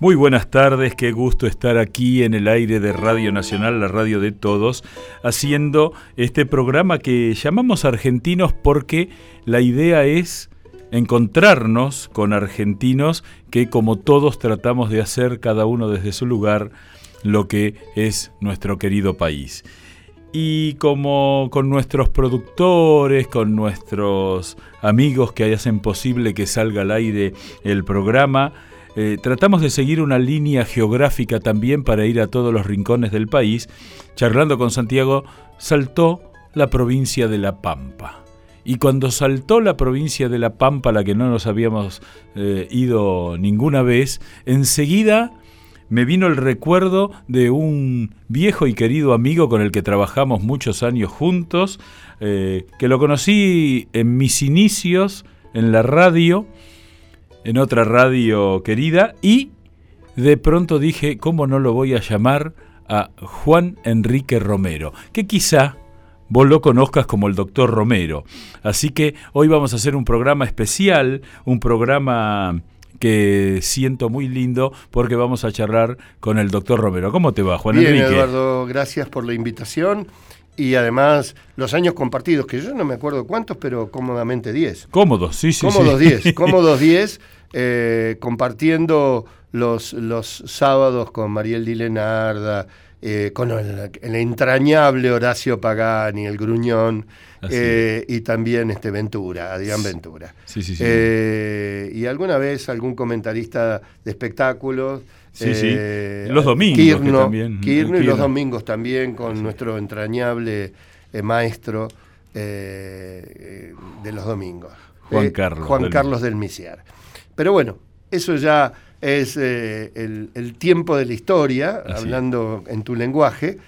Muy buenas tardes, qué gusto estar aquí en el aire de Radio Nacional, la radio de todos, haciendo este programa que llamamos Argentinos porque la idea es encontrarnos con argentinos que como todos tratamos de hacer cada uno desde su lugar lo que es nuestro querido país. Y como con nuestros productores, con nuestros amigos que hacen posible que salga al aire el programa, eh, tratamos de seguir una línea geográfica también para ir a todos los rincones del país. Charlando con Santiago, saltó la provincia de La Pampa. Y cuando saltó la provincia de La Pampa, la que no nos habíamos eh, ido ninguna vez, enseguida me vino el recuerdo de un viejo y querido amigo con el que trabajamos muchos años juntos, eh, que lo conocí en mis inicios en la radio en otra radio querida y de pronto dije, ¿cómo no lo voy a llamar a Juan Enrique Romero? Que quizá vos lo conozcas como el doctor Romero. Así que hoy vamos a hacer un programa especial, un programa que siento muy lindo porque vamos a charlar con el doctor Romero. ¿Cómo te va, Juan Bien, Enrique? Eduardo, gracias por la invitación y además los años compartidos, que yo no me acuerdo cuántos, pero cómodamente 10. Cómodos, sí, sí. Cómodos 10, cómodos 10, eh, compartiendo los, los sábados con Mariel Dilenarda, eh, con el, el, entrañable Horacio Pagani, el gruñón, eh, y también este Ventura, Adrián Ventura. Sí, sí, sí. Y alguna vez algún comentarista de espectáculos. Sí, sí. Los domingos Kirno, también. Y los domingos también con nuestro entrañable maestro de los domingos. Juan Carlos. Juan del... Carlos del Misiar. Pero bueno, eso ya es eh, el, el, tiempo de la historia, Así hablando en tu lenguaje.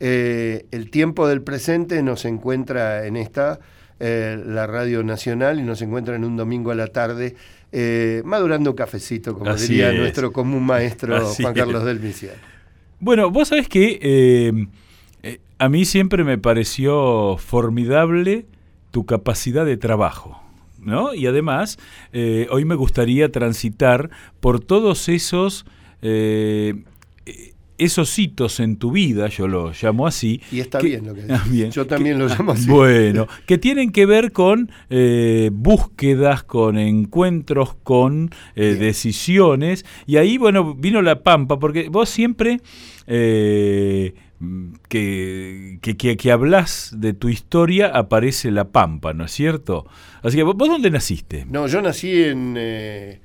Eh, el tiempo del presente nos encuentra en esta, eh, la Radio Nacional, y nos encuentra en un domingo a la tarde, eh, madurando un cafecito, como Así diría es. nuestro común maestro Así Juan Carlos es. del Misiar. Bueno, vos sabés que eh, a mí siempre me pareció formidable tu capacidad de trabajo. ¿No? Y además, eh, hoy me gustaría transitar por todos esos, eh, esos hitos en tu vida, yo lo llamo así. Y está que, bien lo que dices. Ah, yo también que, lo llamo así. Bueno, que tienen que ver con eh, búsquedas, con encuentros, con eh, decisiones. Y ahí, bueno, vino la pampa, porque vos siempre... Eh, que, que, que, que, hablas de tu historia aparece La Pampa, ¿no es cierto? Así que, ¿vos, vos dónde naciste? No, yo nací en eh,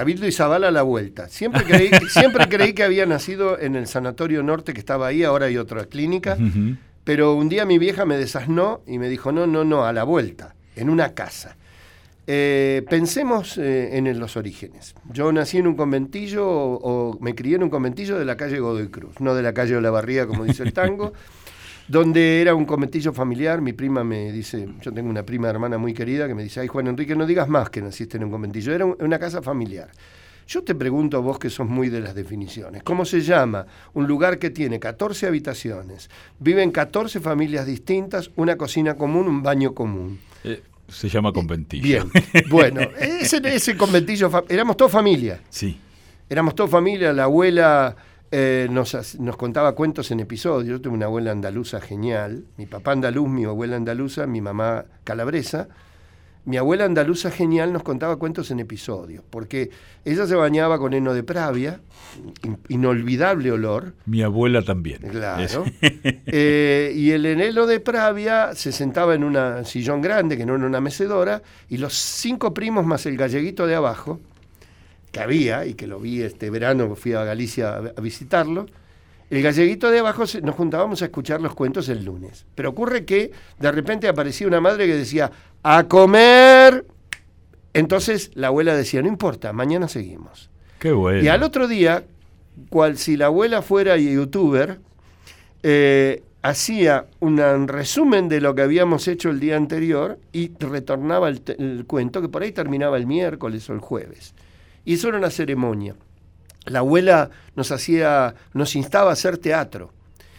Cabildo y Zabala a la vuelta. Siempre creí, siempre creí que había nacido en el Sanatorio Norte que estaba ahí, ahora hay otra clínica, uh -huh. pero un día mi vieja me desasnó y me dijo, no, no, no, a la vuelta, en una casa. Eh, pensemos eh, en los orígenes. Yo nací en un conventillo o, o, me crié en un conventillo de la calle Godoy Cruz, no de la calle de la Barría, como dice el tango, donde era un conventillo familiar. Mi prima me dice, yo tengo una prima hermana muy querida que me dice, ay Juan Enrique, no digas más que naciste en un conventillo, era un, una casa familiar. Yo te pregunto a vos que sos muy de las definiciones, ¿cómo se llama un lugar que tiene 14 habitaciones, viven 14 familias distintas, una cocina común, un baño común? Eh. Se llama conventillo. Bien, bueno, ese, ese conventillo, éramos toda familia. Sí. Éramos toda familia, la abuela eh, nos, nos, contaba cuentos en episodios. Yo tuve una abuela andaluza genial, mi papá andaluz, mi abuela andaluza, mi mamá calabresa. Mi abuela andaluza genial nos contaba cuentos en episodios, porque ella se bañaba con heno de pravia, in, inolvidable olor. Mi abuela también. Claro. eh, y el heno de pravia se sentaba en un sillón grande, que no era una mecedora, y los cinco primos más el galleguito de abajo, que había, y que lo vi este verano, fui a Galicia a, visitarlo, el galleguito de abajo nos juntábamos a escuchar los cuentos el lunes. Pero ocurre que de repente aparecía una madre que decía, a comer. Entonces la abuela decía, no importa, mañana seguimos. Qué bueno. Y al otro día, cual si la abuela fuera youtuber, eh, hacía un resumen de lo que habíamos hecho el día anterior y retornaba el, el cuento, que por ahí terminaba el miércoles o el jueves. Y eso era una ceremonia la abuela nos hacía, nos instaba a hacer teatro.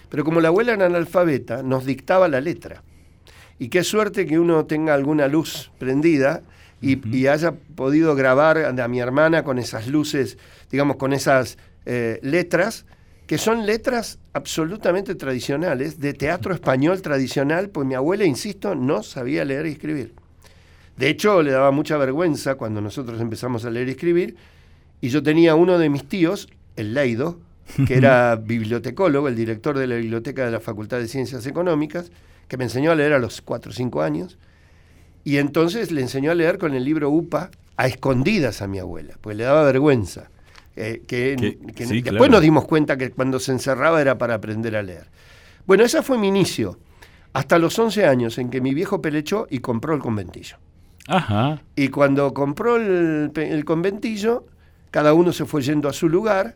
Pero como la abuela era analfabeta, nos dictaba la letra. Y qué suerte que uno tenga alguna luz prendida y, haya podido grabar a mi hermana con esas luces, digamos, con esas eh, letras, que son letras absolutamente tradicionales, de teatro español tradicional, pues mi abuela, insisto, no sabía leer y escribir. De hecho, le daba mucha vergüenza cuando nosotros empezamos a leer y escribir, y yo tenía uno de mis tíos, el Leido, que era bibliotecólogo, el director de la biblioteca de la Facultad de Ciencias Económicas, que me enseñó a leer a los 4 o 5 años, y entonces le enseñó a leer con el libro UPA a escondidas a mi abuela, pues le daba vergüenza. Eh, que, después nos dimos cuenta que cuando se encerraba era para aprender a leer. Bueno, ese fue mi inicio, hasta los 11 años en que mi viejo pelechó y compró el conventillo. Y cuando compró el, conventillo, cada uno se fue yendo a su lugar.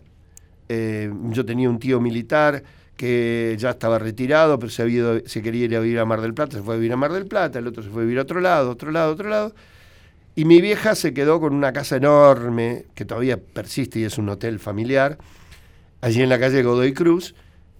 Eh, yo tenía un tío militar que ya estaba retirado, pero se, había se quería ir a vivir a Mar del Plata, se fue a vivir a Mar del Plata, el otro se fue a vivir a otro lado, otro lado, otro lado. Y mi vieja se quedó con una casa enorme, que todavía persiste y es un hotel familiar, allí en la calle Godoy Cruz,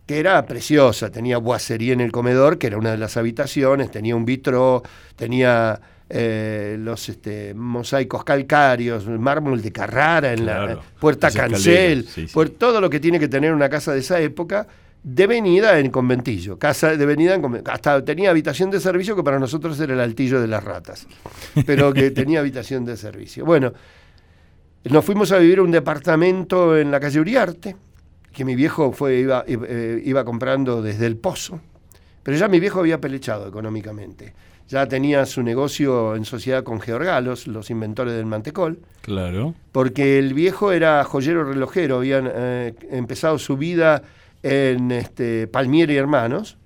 que era preciosa, tenía boacería en el comedor, que era una de las habitaciones, tenía un vitro, tenía eh, los este, mosaicos calcáreos, mármol de Carrara en la puerta cancel, por todo lo que tiene que tener una casa de esa época devenida en conventillo, casa devenida en hasta tenía habitación de servicio que para nosotros era el altillo de las ratas, pero que tenía habitación de servicio. Bueno, nos fuimos a vivir a un departamento en la calle Uriarte, que mi viejo fue, iba, eh, iba comprando desde el pozo, pero ya mi viejo había pelechado económicamente. Ya tenía su negocio en sociedad con Georgalos, los inventores del mantecol. Claro. Porque el viejo era joyero relojero, habían eh, empezado su vida en este, Palmieri y Hermanos.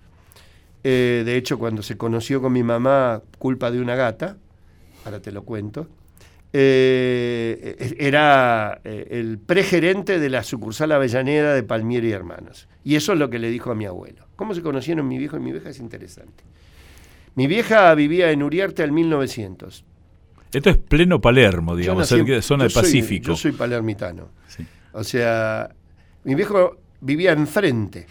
Eh, de hecho, cuando se conoció con mi mamá, culpa de una gata, ahora te lo cuento, eh, era el pregerente de la sucursal Avellaneda de Palmieri y Hermanos. Y eso es lo que le dijo a mi abuelo. ¿Cómo se conocieron mi viejo y mi vieja? Es interesante. Mi vieja vivía en Uriarte al 1900. Esto es pleno Palermo, digamos, zona del Pacífico. Yo soy palermitano. O sea, mi viejo vivía enfrente,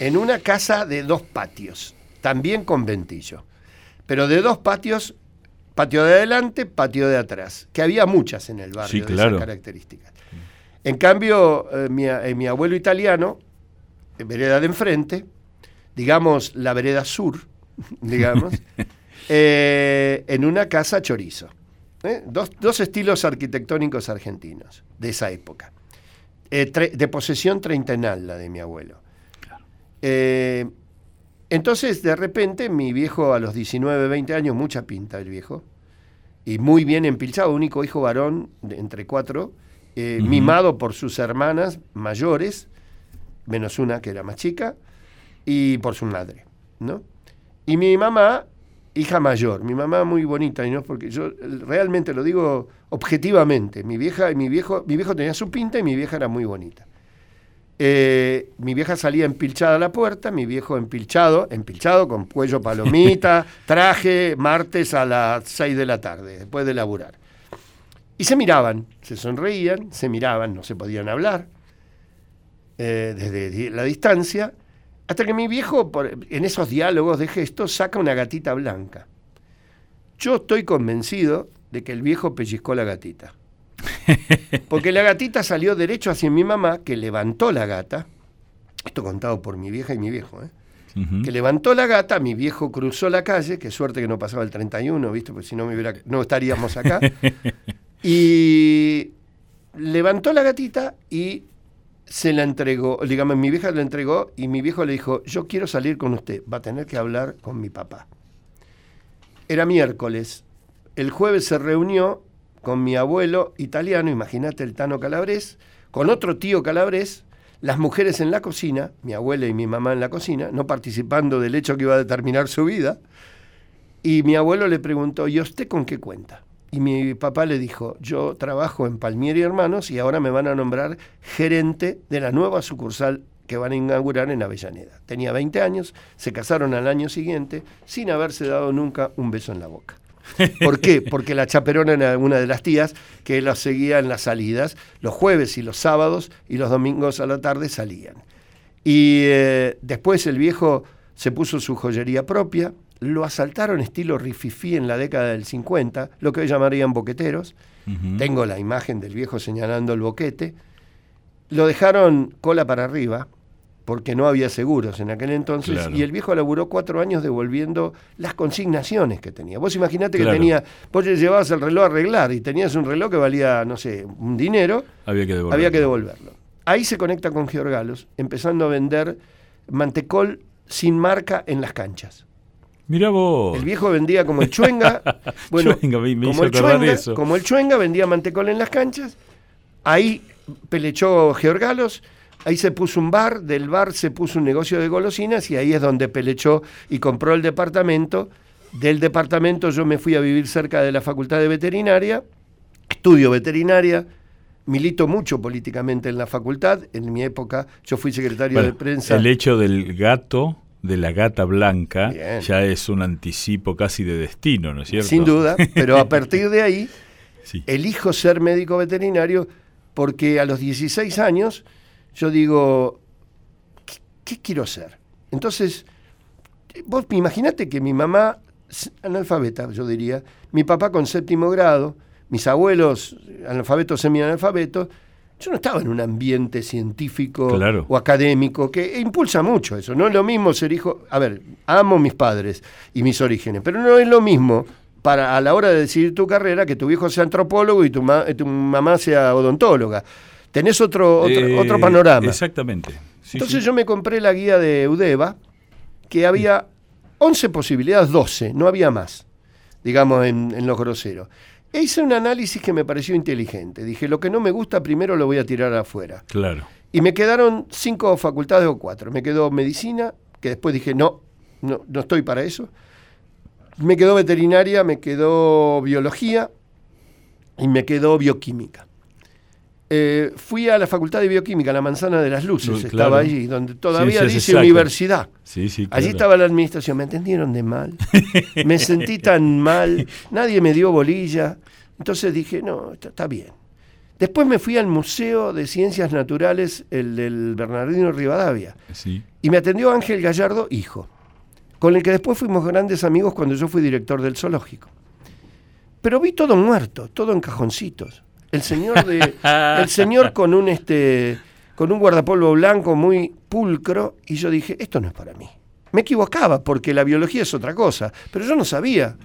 en una casa de dos patios, también con ventillo, pero de dos patios, patio de adelante, patio de atrás, que había muchas en el barrio de esas características. En cambio, eh, eh, mi, abuelo italiano, en vereda de enfrente, digamos la vereda sur, digamos, eh, en una casa chorizo. Dos, dos estilos arquitectónicos argentinos de esa época. Eh, de posesión treintenal, la de mi abuelo. Eh, entonces, de repente, mi viejo a los 19, 20 años, mucha pinta el viejo, y muy bien empilchado, único hijo varón de, entre cuatro, eh, mimado por sus hermanas mayores, menos una que era más chica, y por su madre, ¿no? Y mi mamá hija mayor, mi mamá muy bonita, y no porque yo realmente lo digo objetivamente, mi vieja y mi viejo, mi viejo tenía su pinta y mi vieja era muy bonita. Eh, mi vieja salía empilchada a la puerta, mi viejo empilchado, empilchado con cuello palomita, traje, martes a las 6 de la tarde, después de laburar. Y se miraban, se sonreían, se miraban, no se podían hablar eh, desde la distancia, hasta que mi viejo, en esos diálogos de gestos, saca una gatita blanca. Yo estoy convencido de que el viejo pellizcó la gatita. Porque la gatita salió derecho hacia mi mamá, que levantó la gata. Esto contado por mi vieja y mi viejo, ¿eh? Que levantó la gata, mi viejo cruzó la calle, qué suerte que no pasaba el 31, ¿viste? Porque si no, me no estaríamos acá. y levantó la gatita y se la entregó, digamos, mi vieja la entregó y mi viejo le dijo, yo quiero salir con usted, va a tener que hablar con mi papá. Era miércoles, el jueves se reunió con mi abuelo italiano, imagínate el Tano Calabrés, con otro tío Calabrés, las mujeres en la cocina, mi abuela y mi mamá en la cocina, no participando del hecho que iba a determinar su vida, y mi abuelo le preguntó, ¿y usted con qué cuenta? Y mi papá le dijo, yo trabajo en Palmieri Hermanos y ahora me van a nombrar gerente de la nueva sucursal que van a inaugurar en Avellaneda. Tenía 20 años, se casaron al año siguiente sin haberse dado nunca un beso en la boca. ¿Por qué? Porque la chaperona era una de las tías que los seguía en las salidas, los jueves y los sábados y los domingos a la tarde salían. Y eh, después el viejo se puso su joyería propia, lo asaltaron estilo rififí en la década del 50, lo que hoy llamarían boqueteros. Tengo la imagen del viejo señalando el boquete. Lo dejaron cola para arriba, porque no había seguros en aquel entonces, y el viejo laburó cuatro años devolviendo las consignaciones que tenía. Vos imaginate que tenía, vos llevabas el reloj a arreglar y tenías un reloj que valía, no sé, un dinero, había que devolverlo. Había que devolverlo. Ahí se conecta con Georgalos, empezando a vender mantecol sin marca en las canchas. Vos. El viejo vendía como el chuenga. bueno, como, el chuenga como el chuenga vendía mantecol en las canchas. Ahí pelechó Georgalos Ahí se puso un bar, del bar se puso un negocio de golosinas y ahí es donde pelechó y compró el departamento. Del departamento yo me fui a vivir cerca de la Facultad de Veterinaria, estudio veterinaria, milito mucho políticamente en la facultad. En mi época yo fui secretario de prensa. El hecho del gato, de la gata blanca, ya es un anticipo casi de destino, ¿no es cierto? Sin duda, pero a partir de ahí elijo ser médico veterinario porque a los 16 años yo digo, ¿qué, quiero ser? Entonces, vos imaginate que mi mamá, analfabeta, yo diría, mi papá con séptimo grado, mis abuelos analfabetos, semi-analfabetos, yo no estaba en un ambiente científico o académico que impulsa mucho eso. No es lo mismo ser hijo. A ver, amo mis padres y mis orígenes, pero no es lo mismo para a la hora de decidir tu carrera que tu hijo sea antropólogo y tu, tu mamá sea odontóloga tenés otro, otro, eh, panorama. Exactamente. Entonces yo me compré la guía de Udeva, que había 11 posibilidades, 12, no había más, digamos, en, en los groseros. Hice un análisis que me pareció inteligente. Dije, lo que no me gusta primero lo voy a tirar afuera. Claro. Y me quedaron cinco facultades o cuatro. Me quedó medicina, que después dije, no, no, no estoy para eso. Me quedó veterinaria, me quedó biología y me quedó bioquímica. Eh, fui a la Facultad de Bioquímica, la Manzana de las Luces, estaba allí, donde todavía dice universidad. Allí estaba la administración, me entendieron de mal, me sentí tan mal, nadie me dio bolilla, entonces dije, no, está, bien. Después me fui al Museo de Ciencias Naturales, el del Bernardino Rivadavia, y me atendió Ángel Gallardo, hijo, con el que después fuimos grandes amigos cuando yo fui director del zoológico. Pero vi todo muerto, todo en cajoncitos el señor de el señor con un este con un guardapolvo blanco muy pulcro y yo dije, esto no es para mí. Me equivocaba porque la biología es otra cosa, pero yo no sabía.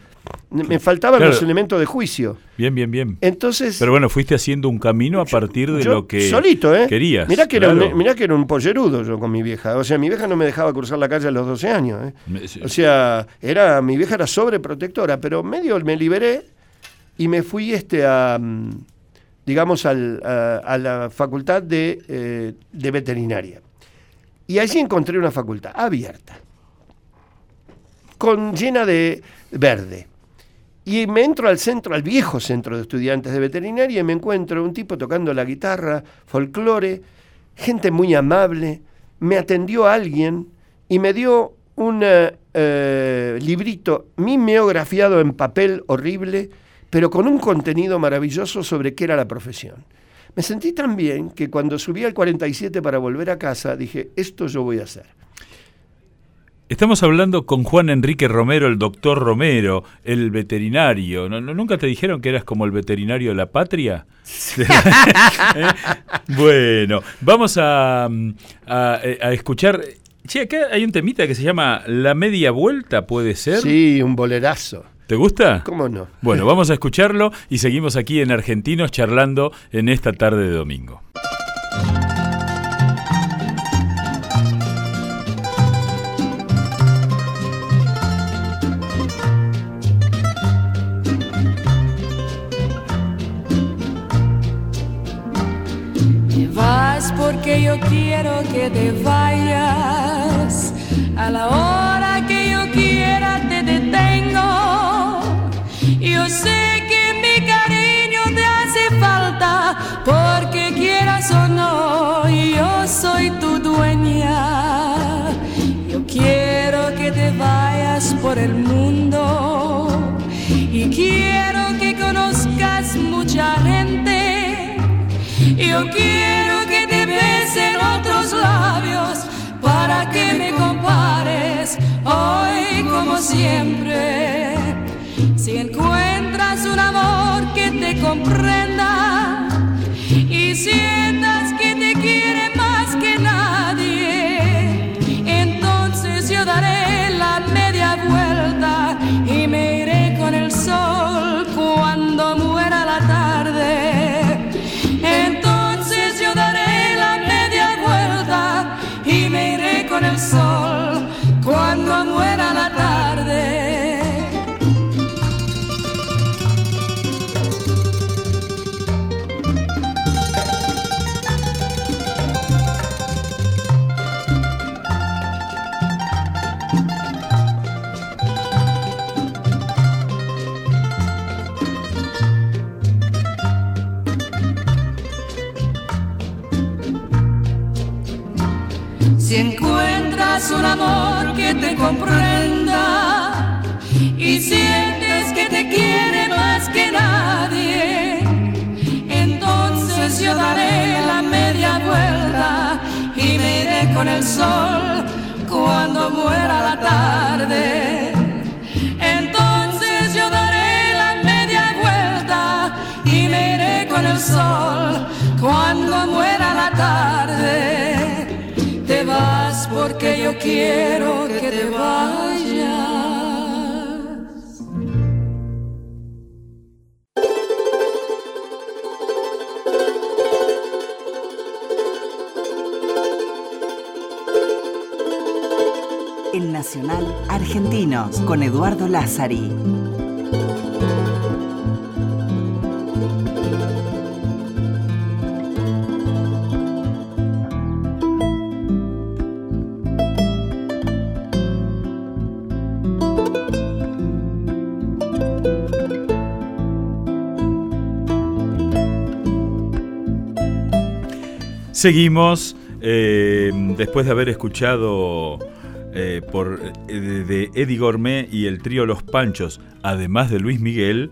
Me faltaban los elementos de juicio. Bien, bien, bien. Entonces, pero bueno, fuiste haciendo un camino a partir de lo que solito, ¿eh? querías. Mirá que, era un, mirá que era un pollerudo yo con mi vieja. O sea, mi vieja no me dejaba cruzar la calle a los 12 años. ¿eh? O sea, era, mi vieja era sobreprotectora, pero medio me liberé y me fui este a... Mm, digamos, a, la facultad eh, de, veterinaria. Y allí encontré una facultad abierta, con, llena de verde. Y me entro al centro, al viejo centro de estudiantes de veterinaria, y me encuentro un tipo tocando la guitarra, folclore, gente muy amable. Me atendió alguien y me dio un eh, librito mimeografiado en papel horrible pero con un contenido maravilloso sobre qué era la profesión. Me sentí tan bien que cuando subí al 47 para volver a casa dije, esto yo voy a hacer. Estamos hablando con Juan Enrique Romero, el doctor Romero, el veterinario. ¿Nunca te dijeron que eras como el veterinario de la patria? ¿Eh? Bueno, vamos a, a, a escuchar. Che, acá hay un temita que se llama La Media Vuelta, ¿puede ser? Sí, un bolerazo. ¿Te gusta? ¿Cómo no? Bueno, vamos a escucharlo y seguimos aquí en Argentinos charlando en esta tarde de domingo. Porque yo quiero que te vayas a la hora que yo sé que mi cariño te hace falta, porque quieras o no, yo soy tu dueña. Yo quiero que te vayas por el mundo y quiero que conozcas mucha gente. Yo quiero que te besen otros labios para que me compares hoy como siempre. Si encuentras un amor que te comprenda y sientas con el sol cuando muera la tarde. Entonces yo daré la media vuelta y me iré con el sol cuando muera la tarde te vas porque yo quiero que te vayas. Argentinos con Eduardo Lázari. Seguimos, eh, después de haber escuchado eh, por, eh, de Eddie Gourmet y el trío Los Panchos, además de Luis Miguel,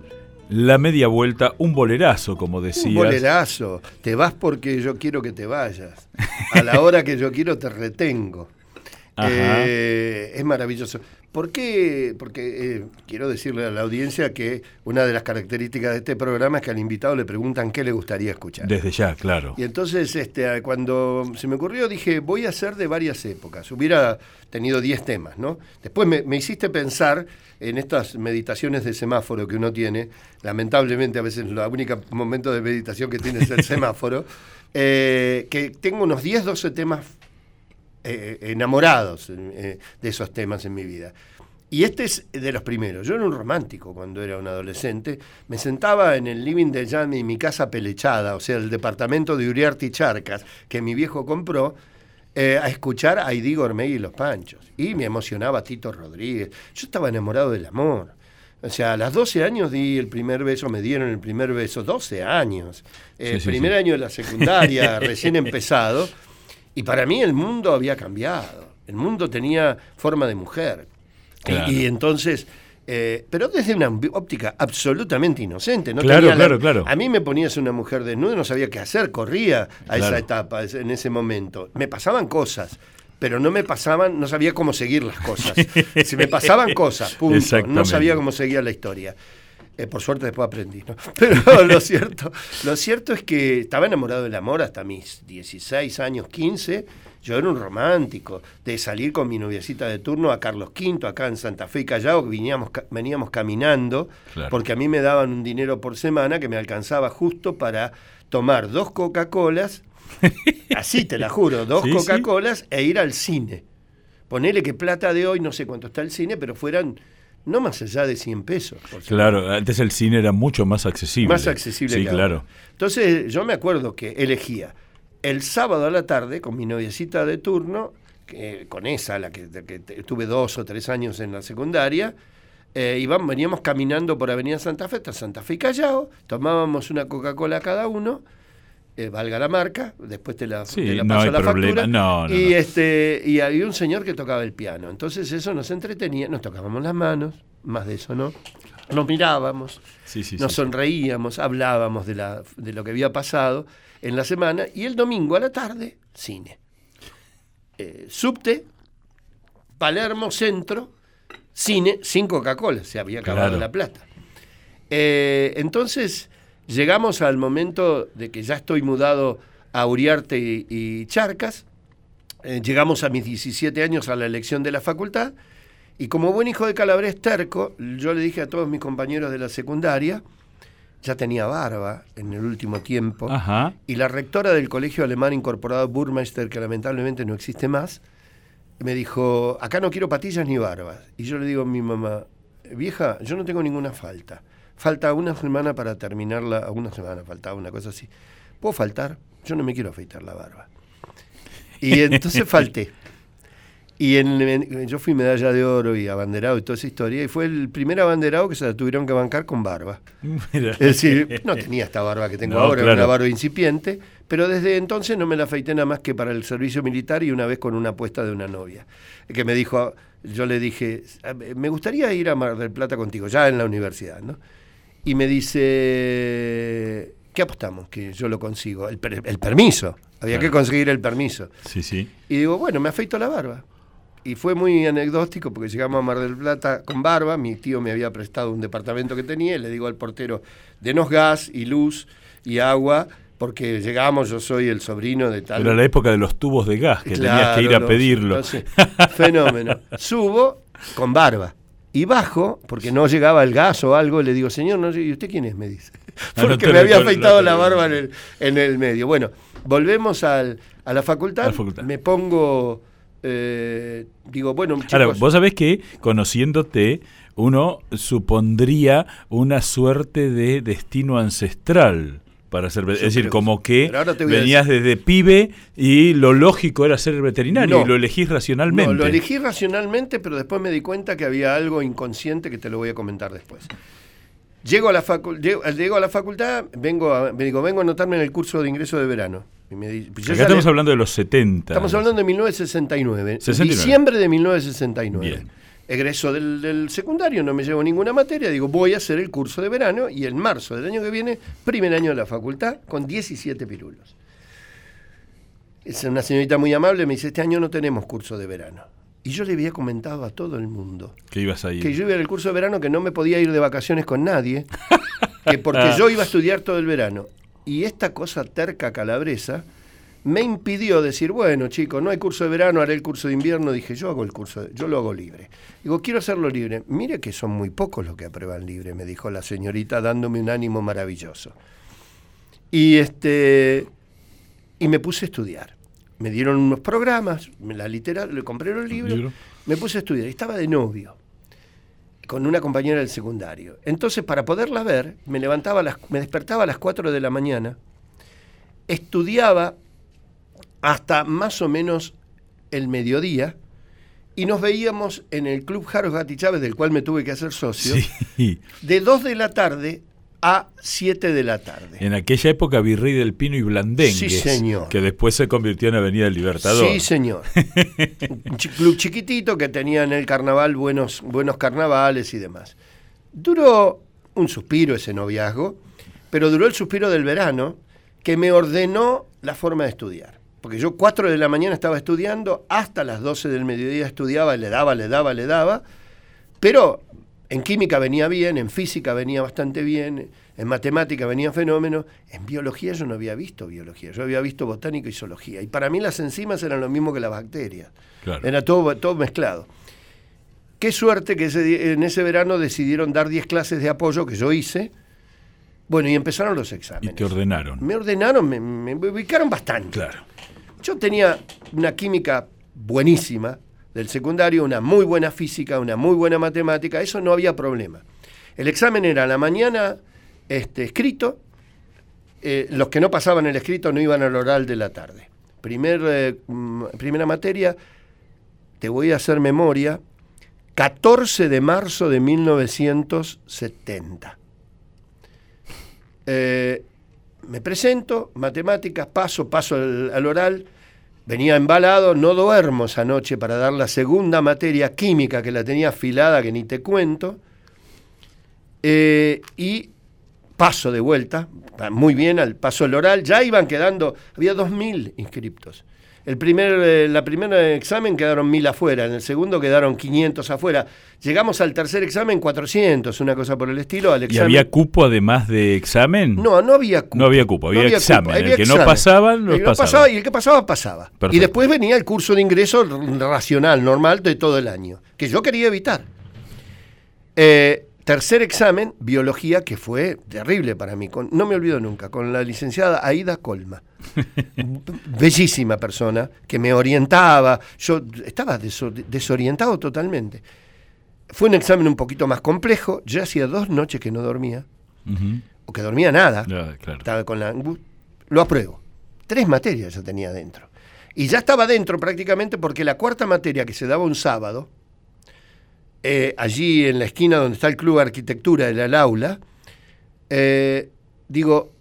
la media vuelta, un bolerazo, como decías. Un bolerazo. Te vas porque yo quiero que te vayas. A la hora que yo quiero te retengo. Eh, es maravilloso. ¿Por qué? Porque eh, quiero decirle a la audiencia que una de las características de este programa es que al invitado le preguntan qué le gustaría escuchar. Desde ya, claro. Y entonces, este, cuando se me ocurrió, dije, voy a hacer de varias épocas. Hubiera tenido 10 temas, ¿no? Después me, me, hiciste pensar en estas meditaciones de semáforo que uno tiene. Lamentablemente, a veces el único momento de meditación que tiene es el semáforo. Eh, que tengo unos 10, 12 temas eh, enamorados eh, de esos temas en mi vida. Y este es de los primeros. Yo era un romántico cuando era un adolescente. Me sentaba en el living de ya en mi casa pelechada, o sea, el departamento de Uriarte y Charcas, que mi viejo compró, eh, a escuchar a Heidi Gourmet y Los Panchos. Y me emocionaba Tito Rodríguez. Yo estaba enamorado del amor. O sea, a los 12 años di el primer beso, me dieron el primer beso, 12 años. El sí, primer sí. año de la secundaria, recién empezado. Y para mí el mundo había cambiado. El mundo tenía forma de mujer. Claro. Y, y, entonces, eh, pero desde una óptica absolutamente inocente. No claro, tenía claro, la, claro. A mí me ponías una mujer desnuda, no sabía qué hacer, corría a claro. esa etapa, en ese momento. Me pasaban cosas. Pero no me pasaban, no sabía cómo seguir las cosas. Se me pasaban cosas, punto. No sabía cómo seguía la historia. Eh, por suerte después aprendí, ¿no? Pero lo cierto, lo cierto es que estaba enamorado del amor hasta mis 16 años, 15. Yo era un romántico de salir con mi noviecita de turno a Carlos V, acá en Santa Fe y Callao, que veníamos, veníamos caminando, claro. porque a mí me daban un dinero por semana que me alcanzaba justo para tomar dos Coca-Colas, así te la juro, dos ¿Sí, Coca-Colas sí? e ir al cine. Ponele que plata de hoy, no sé cuánto está el cine, pero fueran no más allá de 100 pesos. Claro, antes el cine era mucho más accesible. Más accesible. Sí, claro. Entonces yo me acuerdo que elegía el sábado a la tarde con mi noviecita de turno, que, con esa, la que, que, tuve dos o tres años en la secundaria, eh, veníamos caminando por Avenida Santa Fe hasta Santa Fe y Callao, tomábamos una Coca-Cola cada uno, eh, valga la marca, después te la, sí, te la no paso hay la problema. factura. No, no, y este y había un señor que tocaba el piano. Entonces eso nos entretenía, nos tocábamos las manos, más de eso no. Nos mirábamos, Sí, sí, nos sonreíamos, hablábamos de, la, de lo que había pasado en la semana y el domingo a la tarde, cine. Eh, subte, Palermo Centro, Sin, sin Coca-Cola, se había acabado Claro. la plata. Eh, entonces llegamos al momento de que ya estoy mudado a Uriarte y, y Charcas. Eh, llegamos a mis 17 años a la elección de la facultad. Y como buen hijo de Calabrés terco, yo le dije a todos mis compañeros de la secundaria, ya tenía barba en el último tiempo, Ajá. y la rectora del colegio alemán incorporado Burmeister, que lamentablemente no existe más, me dijo, acá no quiero patillas ni barbas. Y yo le digo a mi mamá, vieja, yo no tengo ninguna falta. Falta una semana para terminarla, una semana faltaba una cosa así. ¿Puedo faltar? Yo no me quiero afeitar la barba. Y entonces falté. Y en- en- yo fui medalla de oro y abanderado y toda esa historia, y fue el primer abanderado que se la tuvieron que bancar con barba. Mira. Es decir, no tenía esta barba que tengo No, ahora, era claro. una barba incipiente, pero desde entonces no me la afeité nada más que para el servicio militar y una vez con una apuesta de una novia, que me dijo, yo le dije, me gustaría ir a Mar del Plata contigo, ya en la universidad, ¿no? Y me dice, ¿qué apostamos? Que yo lo consigo, el, per- el permiso, había que conseguir el permiso. Sí, sí. Y digo, bueno, me afeito la barba. Y fue muy anecdótico porque llegamos a Mar del Plata con barba, mi tío me había prestado un departamento que tenía y le digo al portero, denos gas y luz y agua, porque llegamos, yo soy el sobrino de tal... Era la época de los tubos de gas, que tenías que ir a los- pedirlo. fenómeno. Subo con barba. Y bajo, porque no llegaba el gas o algo, le digo, señor, no, ¿y usted quién es? Me dice. Porque me había afeitado la barba en el, en el medio. Bueno, volvemos al- a la facultad. A la facultad. Me pongo, eh, digo, bueno, chicos, Ahora, vos sabés que conociéndote, uno supondría una suerte de destino ancestral para ser, es decir, como que venías desde pibe y lo lógico era ser veterinario No. y lo elegís racionalmente. No, lo elegí racionalmente, pero después me di cuenta que había algo inconsciente que te lo voy a comentar después. Llego a la, facu- llego, llego a la facultad, vengo a, me digo, vengo a anotarme en el curso de ingreso de verano. Y me Acá estamos hablando de los 70. estamos hablando de 1969, 69. diciembre de 1969. Bien. Egreso del, del secundario, no me llevo ninguna materia, digo, voy a hacer el curso de verano y en marzo del año que viene, primer año de la facultad, con 17 pirulos. Es una señorita muy amable, me dice, este año no tenemos curso de verano. Y yo le había comentado a todo el mundo Que ibas a ir. que yo iba al curso de verano, que no me podía ir de vacaciones con nadie, que porque yo iba a estudiar todo el verano. Y esta cosa terca calabresa me impidió decir, bueno, chicos, no hay curso de verano, haré el curso de invierno. Dije, yo hago el curso, de- yo lo hago libre. Digo, quiero hacerlo libre. Mire que son muy pocos los que aprueban libre, me dijo la señorita, dándome un ánimo maravilloso. Y este y me puse a estudiar. Me dieron unos programas, me la literatura, le compré los libros, libro. me puse a estudiar. Estaba de novio con una compañera del secundario. Entonces, para poderla ver, me levantaba las, me despertaba a las 4 de la mañana, estudiaba hasta más o menos el mediodía y nos veíamos en el Club Jaros Gatti Chávez, del cual me tuve que hacer socio, Sí. de 2 de la tarde a 7 de la tarde. En aquella época Virrey del Pino y Blandengues, Sí, señor. que después se convirtió en Avenida del Libertador. Sí, señor. Un club chiquitito que tenía en el carnaval buenos, buenos carnavales y demás. Duró un suspiro ese noviazgo, pero duró el suspiro del verano que me ordenó la forma de estudiar. Porque yo 4 de la mañana estaba estudiando, hasta las 12 del mediodía estudiaba, le daba, le daba, le daba, pero en química venía bien, en física venía bastante bien, en matemática venía fenómeno, en biología yo no había visto biología, yo había visto botánica y zoología. Y para mí las enzimas eran lo mismo que las bacterias, Claro. era todo, todo mezclado. Qué suerte que ese en ese verano decidieron dar 10 clases de apoyo que yo hice. Bueno, y empezaron los Y exámenes. te ordenaron. Me ordenaron, me, me ubicaron bastante. Claro. Yo tenía una química buenísima del secundario, una muy buena física, una muy buena matemática, eso no había problema. El examen era a la mañana este, escrito, eh, los que no pasaban el escrito no iban al oral de la tarde. Primer, eh, mm, primera materia, te voy a hacer memoria, 14 de marzo de 1970. Eh, me presento, matemáticas, paso, paso al, al oral, venía embalado, no duermo esa noche para dar la segunda materia química que la tenía afilada, que ni te cuento, eh, y paso de vuelta, muy bien al paso del oral, ya iban quedando, había 2.000 inscriptos. El primer, eh, la primera examen quedaron 1.000 afuera, en el segundo quedaron 500 afuera. Llegamos al tercer examen 400, una cosa por el estilo. Al ¿Y había cupo además de examen? No, no había cupo. No había cupo, había, examen. el que no pasaba, no pasaba. Y el que pasaba, pasaba. Y después venía el curso de ingreso racional, normal, de todo el año, que yo quería evitar. Eh, Tercer examen, biología, que fue terrible para mí. no me olvido nunca, con la licenciada Aida Colma. Bellísima persona, que me orientaba. Yo estaba desorientado totalmente. Fue un examen un poquito más complejo. Yo hacía dos noches que no dormía, o que dormía nada. Estaba con la, lo apruebo. Tres materias yo tenía dentro. Y ya estaba dentro prácticamente porque la cuarta materia que se daba un sábado, eh, allí en la esquina donde está el Club de Arquitectura del aula, eh, digo,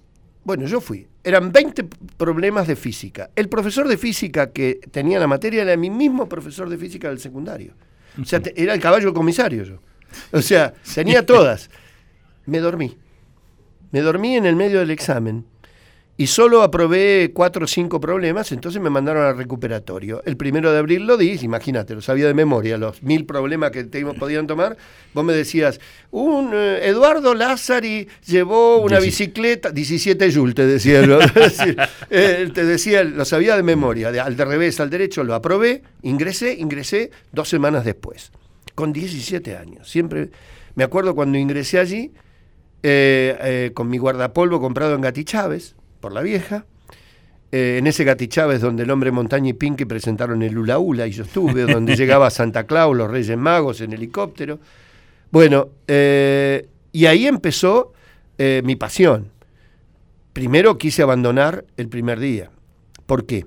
bueno, yo fui. Eran 20 problemas de física. El profesor de física que tenía la materia era mi mismo profesor de física del secundario. O sea, era el caballo comisario yo. O sea, tenía todas. Me dormí. Me dormí en el medio del examen y solo aprobé cuatro o cinco problemas, entonces me mandaron al recuperatorio. El primero de abril lo di, imagínate, lo sabía de memoria, los mil problemas que te podían tomar. Vos me decías, un eh, Eduardo Lázari llevó una bicicleta, 17 Joule, te decía yo. Eh, te decía, lo sabía de memoria, al de revés, al derecho, lo aprobé, ingresé, ingresé dos semanas después, con 17 años. Siempre, me acuerdo cuando ingresé allí, eh, con mi guardapolvo comprado en Gati Chávez, por la vieja. Eh, en ese Gati Chávez donde el hombre Montaña y Pinky presentaron el Ula Ula y yo estuve, donde llegaba Santa Claus, los Reyes Magos en helicóptero. Bueno, eh, y ahí empezó eh, mi pasión. Primero quise abandonar el primer día. ¿Por qué?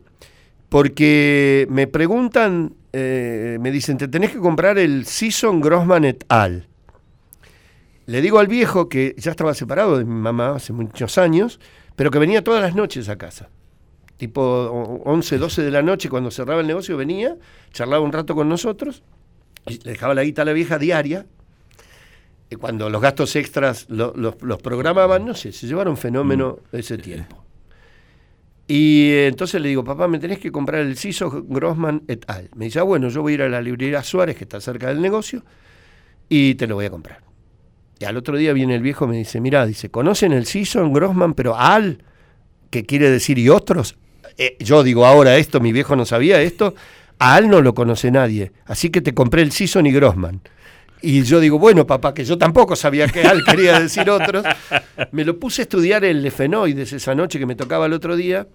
Porque me preguntan, me dicen, te tenés que comprar el Season Grossman et al. Le digo al viejo que ya estaba separado de mi mamá hace muchos años, pero que venía todas las noches a casa. Tipo 11, 12 de la noche, cuando cerraba el negocio, venía, charlaba un rato con nosotros, y le dejaba la guita a la vieja diaria. Y cuando los gastos extras los programaban, no sé, se llevaron fenómeno mm. ese tiempo. Y entonces le digo, papá, me tenés que comprar el CISO Grossman et al. Me dice, ah, bueno, yo voy a ir a la librería Suárez, que está cerca del negocio, y te lo voy a comprar. Y al otro día viene el viejo y me dice, mira, dice, ¿conocen el Season Grossman, pero al, que quiere decir y otros? Eh, yo digo ahora esto, mi viejo no sabía esto, a al no lo conoce nadie, así que te compré el Season y Grossman. Y yo digo, bueno, papá, que yo tampoco sabía que al quería decir otros. Me lo puse a estudiar el lefenoides esa noche que me tocaba el otro día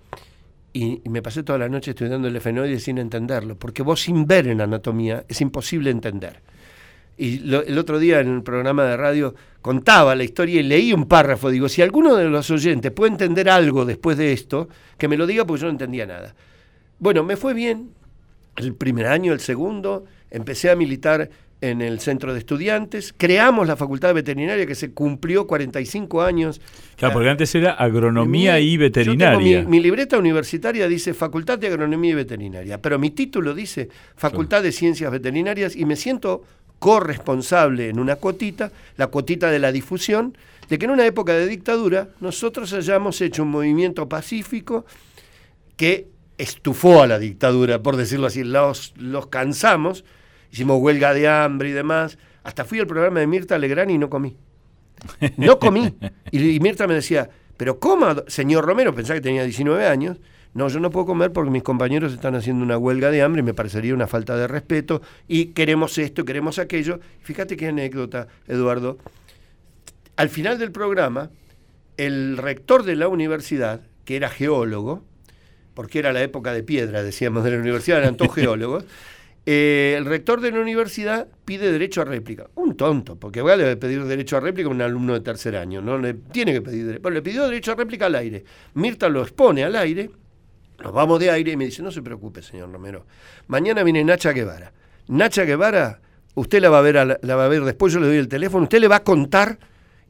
y, me pasé toda la noche estudiando el lefenoides sin entenderlo, porque vos sin ver en anatomía es imposible entender. Y el otro día en un programa de radio contaba la historia y leí un párrafo. Digo, si alguno de los oyentes puede entender algo después de esto, que me lo diga porque yo no entendía nada. Bueno, me fue bien el primer año, el segundo, empecé a militar en el centro de estudiantes, creamos la facultad de veterinaria que se cumplió 45 años. Claro, porque antes era agronomía y veterinaria. mi, libreta universitaria dice Facultad de Agronomía y Veterinaria, pero mi título dice Facultad de Ciencias Veterinarias y me siento corresponsable en una cuotita, la cuotita de la difusión, de que en una época de dictadura nosotros hayamos hecho un movimiento pacífico que estufó a la dictadura, por decirlo así, los, los cansamos, hicimos huelga de hambre y demás, hasta fui al programa de Mirta Legrand y no comí. No comí. Y, y Mirta me decía, pero ¿cómo, señor Romero? Pensaba que tenía 19 años. No, yo no puedo comer porque mis compañeros están haciendo una huelga de hambre y me parecería una falta de respeto y queremos esto, queremos aquello. Fíjate qué anécdota, Eduardo. Al final del programa, el rector de la universidad, que era geólogo, porque era la época de piedra, decíamos, de la universidad, eran todos geólogos, eh, el rector de la universidad pide derecho a réplica. Un tonto, porque va a pedir derecho a réplica a un alumno de tercer año, no le tiene que pedir Pero le pidió derecho a réplica al aire. Mirta lo expone al aire nos vamos de aire y me dice, no se preocupe, señor Romero. Mañana viene Nacha Guevara. Nacha Guevara, usted la va a ver, la va a ver después, yo le doy el teléfono, usted le va a contar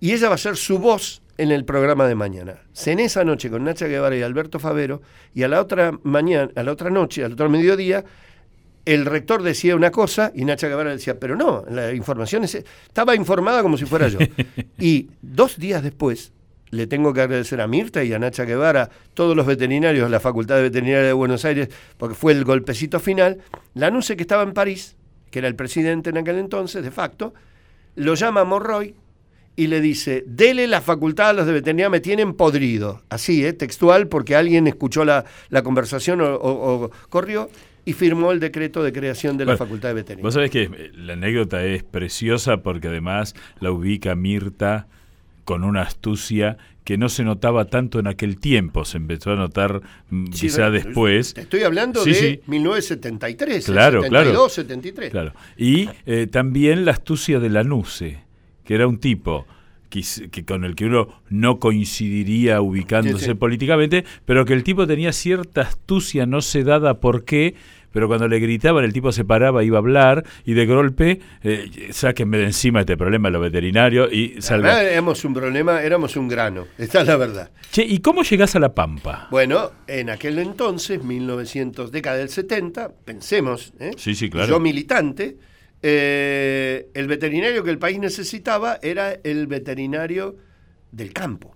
y ella va a ser su voz en el programa de mañana. Cené esa noche con Nacha Guevara y Alberto Favero y a la otra mañana, a la otra noche, al otro mediodía, el rector decía una cosa y Nacha Guevara decía, pero no, la información estaba informada como si fuera yo. y dos días después, le tengo que agradecer a Mirta y a Nacha Guevara, todos los veterinarios de la Facultad de Veterinaria de Buenos Aires, porque fue el golpecito final. Lanuse, que estaba en París, que era el presidente en aquel entonces, de facto, lo llama a Morroy y le dice, dele la facultad a los de veterinaria, me tienen podrido. Así, ¿eh? textual, porque alguien escuchó la, conversación o, corrió y firmó el decreto de creación de la Facultad de Veterinaria. Vos sabés que eh, la anécdota es preciosa porque además la ubica Mirta con una astucia que no se notaba tanto en aquel tiempo, se empezó a notar mm, quizá después. Te estoy hablando de 1973, claro, 72, claro, 73. Claro. Y eh, también la astucia de Lanuse que era un tipo que, con el que uno no coincidiría ubicándose políticamente, pero que el tipo tenía cierta astucia no sé dada por qué, pero cuando le gritaban el tipo se paraba, iba a hablar y de golpe, eh, sáquenme de encima este problema los veterinarios y salva. Éramos un problema, éramos un grano, esta es la verdad. Che, ¿y cómo llegás a La Pampa? Bueno, en aquel entonces, 1900, década del 70, pensemos, ¿eh? sí, sí, claro. yo militante, eh, el veterinario que el país necesitaba era el veterinario del campo.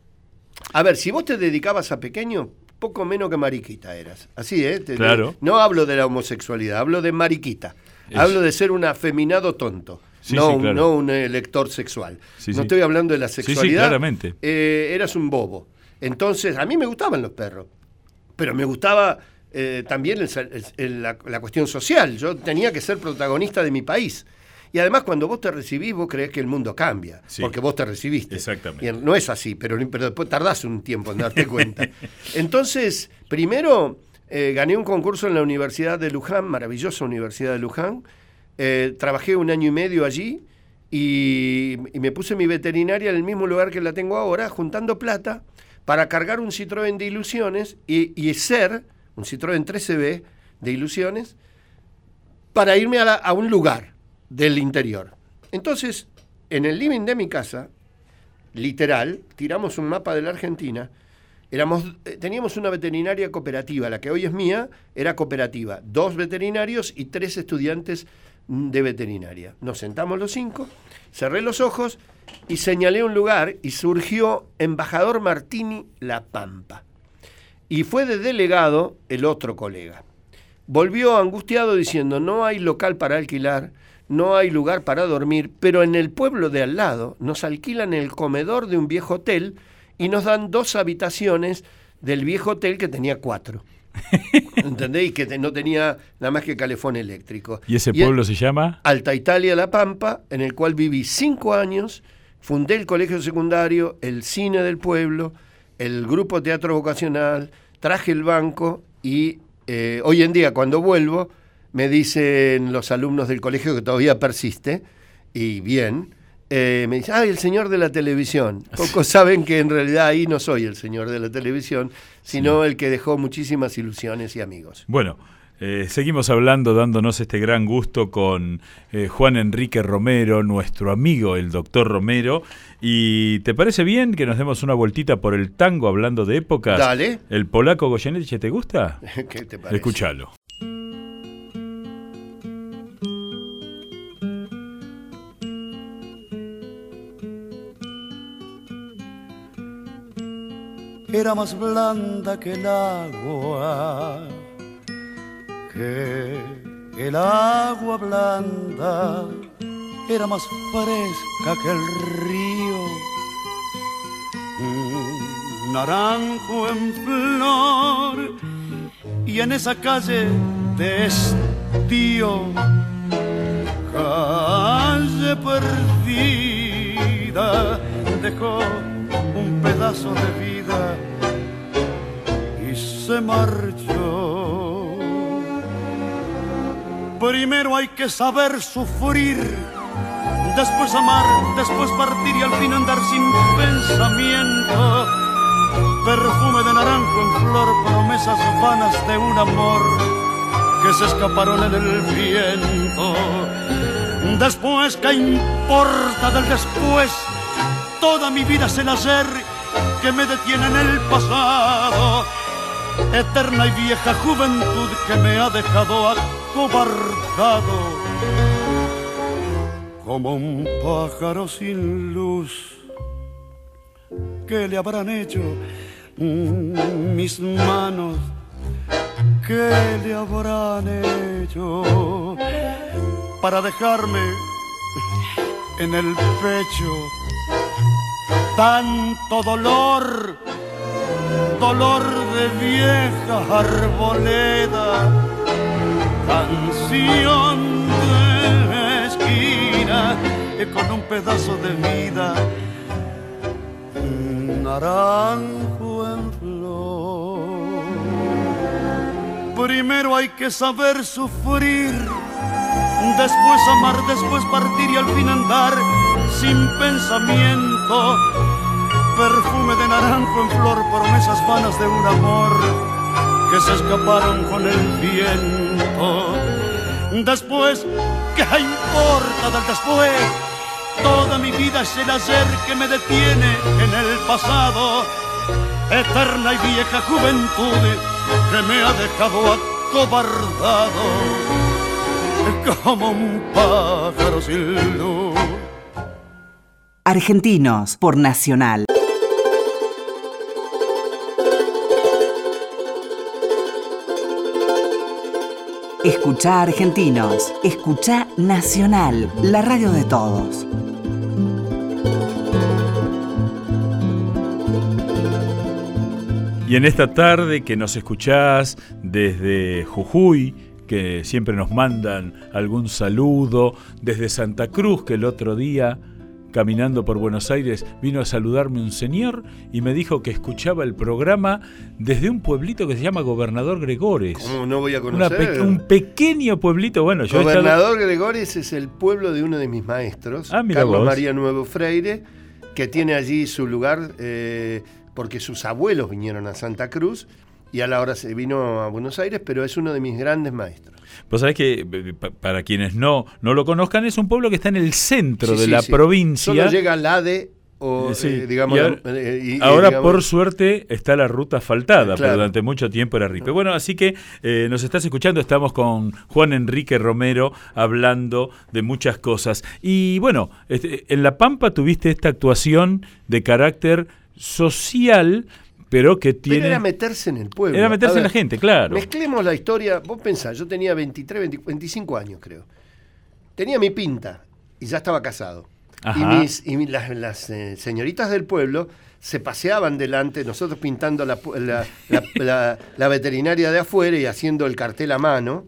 A ver, si vos te dedicabas a pequeño, poco menos que mariquita eras. Así, ¿eh? claro. no hablo de la homosexualidad, hablo de mariquita. Hablo de ser un afeminado tonto. no, un lector sexual. no estoy hablando de la sexualidad. claramente. Eh, eras un bobo. Entonces, a mí me gustaban los perros, pero me gustaba eh, también la, cuestión social. Yo tenía que ser protagonista de mi país. Y además, cuando vos te recibís, vos crees que el mundo cambia, porque vos te recibiste. Exactamente. no es así, pero, pero después tardás un tiempo en darte cuenta. Entonces, primero eh, gané un concurso en la Universidad de Luján, maravillosa Universidad de Luján. Eh, trabajé un año y medio allí y, me puse mi veterinaria en el mismo lugar que la tengo ahora, juntando plata para cargar un Citroën de ilusiones y, y ser un Citroën 13B de ilusiones, para irme a, un lugar del interior. Entonces, en el living de mi casa, literal, tiramos un mapa de la Argentina, eh, teníamos una veterinaria cooperativa, la que hoy es mía, era cooperativa, dos veterinarios y tres estudiantes de veterinaria. Nos sentamos los cinco, cerré los ojos y señalé un lugar y surgió Embajador Martini La Pampa y fue de delegado el otro colega. Volvió angustiado diciendo, no hay local para alquilar, no hay lugar para dormir, pero en el pueblo de al lado nos alquilan el comedor de un viejo hotel y nos dan dos habitaciones del viejo hotel que tenía cuatro. ¿Entendéis? Que no tenía nada más que calefón eléctrico. ¿Y ese pueblo se llama? Alta Italia La Pampa, en el cual viví cinco años, fundé el colegio secundario, el cine del pueblo, el grupo teatro vocacional, traje el banco y eh, hoy en día cuando vuelvo me dicen los alumnos del colegio que todavía persiste, y bien, eh, me dicen, ay, el señor de la televisión. Pocos saben que en realidad ahí no soy el señor de la televisión, sino el que dejó muchísimas ilusiones y amigos. Bueno, eh, seguimos hablando, dándonos este gran gusto con eh, Juan Enrique Romero, nuestro amigo el doctor Romero. ¿Y te parece bien que nos demos una vueltita por el tango hablando de épocas? Dale. ¿El polaco Goyeneche te gusta? ¿Qué te parece? Escúchalo. Era más blanda que el agua el agua blanda era más fresca que el río. Un naranjo en flor y en esa calle de estío, calle perdida, dejó pedazo de vida y se marchó. Primero hay que saber sufrir, después amar, después partir y al fin andar sin pensamiento. Perfume de naranjo en flor, promesas vanas de un amor que se escaparon en el viento. Después, ¿qué importa del después? Toda mi vida es el hacer que me detiene en el pasado. Eterna y vieja juventud que me ha dejado acobardado como un pájaro sin luz ¿qué le habrán hecho mis manos? ¿Qué le habrán hecho para dejarme en el pecho tanto dolor? Dolor de vieja arboleda, canción de esquina con un pedazo de vida, naranjo en flor. Primero hay que saber sufrir, después amar, después partir y al fin andar sin pensamiento. Perfume de naranjo en flor, promesas vanas de un amor que se escaparon con el viento. Después, ¿qué importa del después? Toda mi vida es el ayer que me detiene en el pasado. Eterna y vieja juventud que me ha dejado acobardado como un pájaro sin luz. Argentinos por Nacional. Escucha Argentinos, escucha Nacional, la radio de todos. Y en esta tarde que nos escuchás desde Jujuy, que siempre nos mandan algún saludo, desde Santa Cruz, que el otro día, caminando por Buenos Aires, vino a saludarme un señor y me dijo que escuchaba el programa desde un pueblito que se llama Gobernador Gregores. ¿Cómo no voy a conocer? pe- un pequeño pueblito, bueno, yo estado- Gobernador Gregores es el pueblo de uno de mis maestros, Ah, Carlos vos. María Nuevo Freire, que tiene allí su lugar eh, porque sus abuelos vinieron a Santa Cruz y a la hora se vino a Buenos Aires, pero es uno de mis grandes maestros. Vos sabés que, eh, pa- para quienes no, no lo conozcan, es un pueblo que está en el centro Sí, de sí, la sí. provincia. Solo llega al ADE o, Eh, sí. eh, digamos, Y ahora, eh, y- y, ahora, digamos, por suerte, está la ruta asfaltada, Claro. pero durante mucho tiempo era ripe. Bueno, así que eh, nos estás escuchando, estamos con Juan Enrique Romero hablando de muchas cosas. Y bueno, este, en La Pampa tuviste esta actuación de carácter social, pero que Pero tiene... era meterse en el pueblo. Era meterse en la gente, claro. Mezclemos la historia. Vos pensás, yo tenía 23, 20 25 años, creo. Tenía mi pinta y ya estaba casado. Y, Ajá. mis, y las, las, eh, señoritas del pueblo se paseaban delante, nosotros pintando la- la- la- la veterinaria de afuera y haciendo el cartel a mano.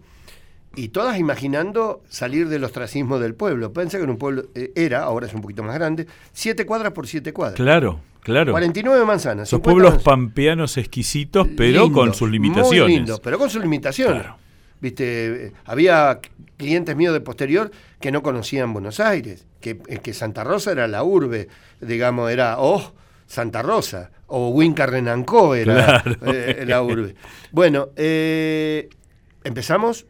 Y todas imaginando salir del ostracismo del pueblo. Pensé que en un pueblo eh, era, ahora es un poquito más grande, siete cuadras por siete cuadras. Claro, claro. 49 manzanas. 50 pueblos manzanas. pampeanos exquisitos, pero Lindos, con sus limitaciones. Muy lindos, pero con sus limitaciones. Claro. Viste, había clientes míos de posterior que no conocían Buenos Aires, que, eh, que Santa Rosa era la urbe, digamos, era oh, Santa Rosa, o Wincarrenancó era Claro. eh, la urbe. Bueno, eh, empezamos,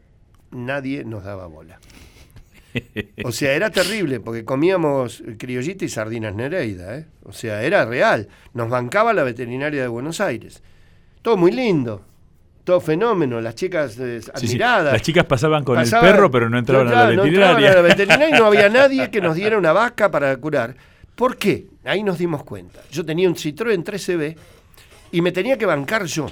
nadie nos daba bola. O sea, era terrible, porque comíamos criollita y sardinas Nereida, ¿eh? O sea, era real. Nos bancaba la veterinaria de Buenos Aires. Todo muy lindo, todo fenómeno, las chicas eh, Sí, sí. admiradas. Las chicas pasaban con Pasaban- el perro, pero no entraban a la no veterinaria. entraban a la veterinaria y no había nadie que nos diera una vaca para curar. ¿Por qué? Ahí nos dimos cuenta. Yo tenía un Citroën 13B y me tenía que bancar yo,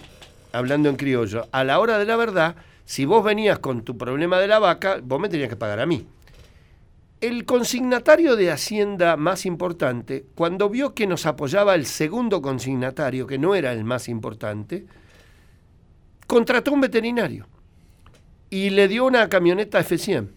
hablando en criollo. A la hora de la verdad, si vos venías con tu problema de la vaca, vos me tenías que pagar a mí. El consignatario de Hacienda más importante, cuando vio que nos apoyaba el segundo consignatario, que no era el más importante, contrató un veterinario y le dio una camioneta F100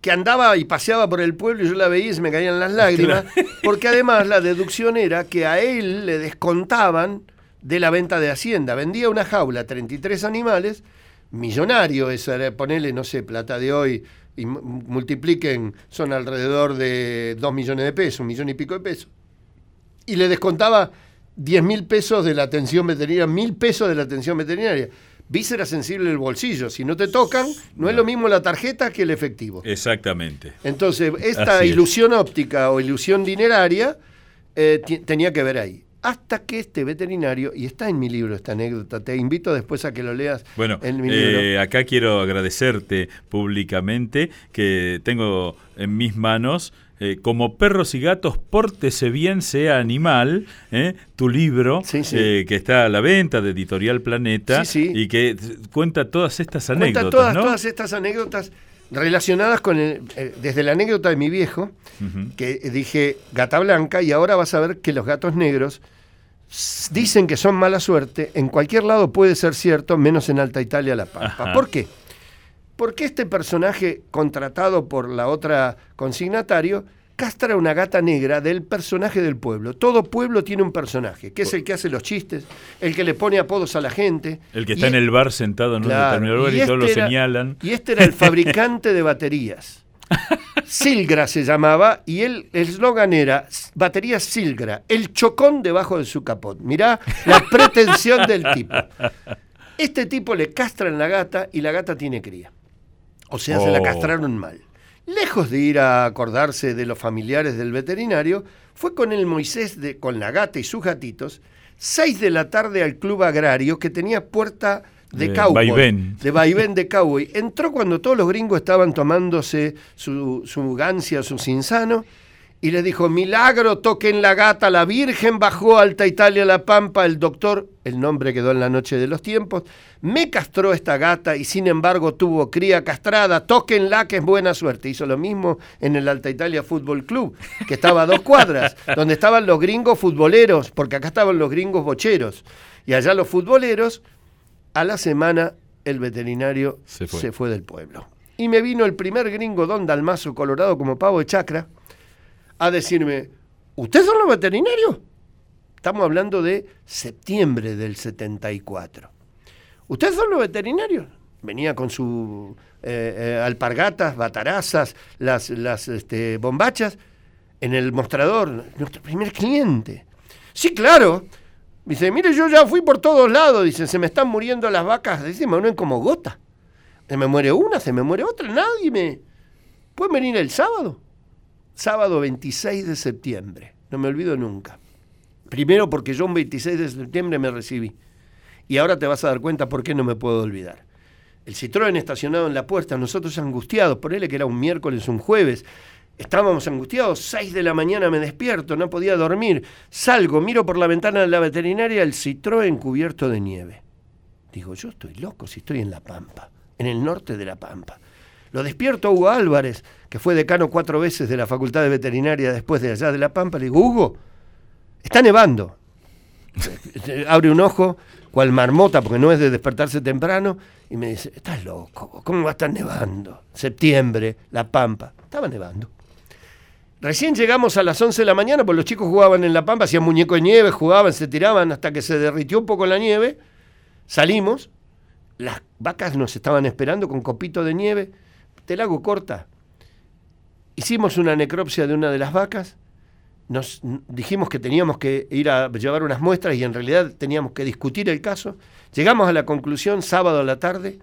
que andaba y paseaba por el pueblo y yo la veía y se me caían las lágrimas, porque además la deducción era que a él le descontaban de la venta de Hacienda. Vendía una jaula, 33 animales, millonario, eso era ponerle, no sé, plata de hoy, y mu- multipliquen, son alrededor de 2 millones de pesos, un millón y pico de pesos. Y le descontaba 10 mil pesos de la atención veterinaria, mil pesos de la atención veterinaria. Víscera sensible del bolsillo. Si no te tocan, no es lo mismo la tarjeta que el efectivo. Exactamente. Entonces, esta Así es. ilusión óptica o ilusión dineraria eh, tenía que ver ahí. Hasta que este veterinario, y está en mi libro esta anécdota, te invito después a que lo leas Bueno, en mi libro. eh, acá quiero agradecerte públicamente que tengo en mis manos eh, como perros y gatos, pórtese bien, sea animal, ¿eh? tu libro, Sí, sí. eh, que está a la venta de Editorial Planeta Sí, y que cuenta todas estas Cuenta anécdotas, todas, ¿no? todas estas anécdotas relacionadas con el, eh, desde la anécdota de mi viejo, que dije gata blanca, y ahora vas a ver que los gatos negros dicen que son mala suerte, en cualquier lado puede ser cierto, menos en Alta Italia, La Pampa. Ajá. ¿Por qué? Porque este personaje contratado por la otra consignatario castra una gata negra del personaje del pueblo. Todo pueblo tiene un personaje, que es el que hace los chistes, el que le pone apodos a la gente. El que y está en el bar sentado en un determinado lugar y, y todos lo este era- señalan. Y este era el fabricante de baterías. Silgra se llamaba y el eslogan era baterías Silgra, el chocón debajo de su capot. Mirá la pretensión del tipo. Este tipo le castra en la gata y la gata tiene cría. O sea, se la Oh. castraron mal. Lejos de ir a acordarse de los familiares del veterinario, fue con el Moisés, de, con la gata y sus gatitos, seis de la tarde al club agrario que tenía puerta de De cowboy. vaivén. De vaivén de cowboy. Entró cuando todos los gringos estaban tomándose su, su gancia, su cinzano, y le dijo, milagro, toquen la gata, la Virgen bajó a Alta Italia La Pampa, el doctor, el nombre quedó en la noche de los tiempos, me castró esta gata y sin embargo tuvo cría castrada, tóquenla que es buena suerte. Hizo lo mismo en el Alta Italia Fútbol Club, que estaba a dos cuadras, donde estaban los gringos futboleros, porque acá estaban los gringos bocheros, y allá los futboleros, a la semana el veterinario Se fue. se fue del pueblo. Y me vino el primer gringo don Dalmazo Colorado como pavo de chacra a decirme, ¿ustedes son los veterinarios? Estamos hablando de septiembre del 74. ¿Ustedes son los veterinarios? Venía con su eh, eh, alpargatas, batarazas, las, las este, bombachas en el mostrador, nuestro primer cliente. Sí, claro. Dice, mire, yo ya fui por todos lados. Dice, se me están muriendo las vacas. Dice, me mueren como gota. Se me muere una, se me muere otra. Nadie me... ¿Pueden venir el sábado? Sábado 26 de septiembre. No me olvido nunca. Primero porque yo un 26 de septiembre me recibí. Y ahora te vas a dar cuenta por qué no me puedo olvidar. El Citroën estacionado en la puerta, nosotros angustiados, por él que era un miércoles, un jueves. Estábamos angustiados, 6 de la mañana me despierto, no podía dormir. Salgo, miro por la ventana de la veterinaria el Citroën cubierto de nieve. Digo, yo estoy loco si estoy en La Pampa, en el norte de La Pampa. Lo despierto Hugo Álvarez, que fue decano cuatro veces de la Facultad de Veterinaria después de allá de La Pampa. Le digo, Hugo, está nevando. Abre un ojo, cual marmota, porque no es de despertarse temprano, y me dice, estás loco, ¿cómo va a estar nevando? Septiembre, La Pampa. Estaba nevando. Recién llegamos a las 11 de la mañana, porque los chicos jugaban en La Pampa, hacían muñeco de nieve, jugaban, se tiraban hasta que se derritió un poco la nieve. Salimos, las vacas nos estaban esperando con copito de nieve. Te la hago corta. Hicimos una necropsia de una de las vacas. Nos dijimos que teníamos que ir a llevar unas muestras y en realidad teníamos que discutir el caso. Llegamos a la conclusión sábado a la tarde.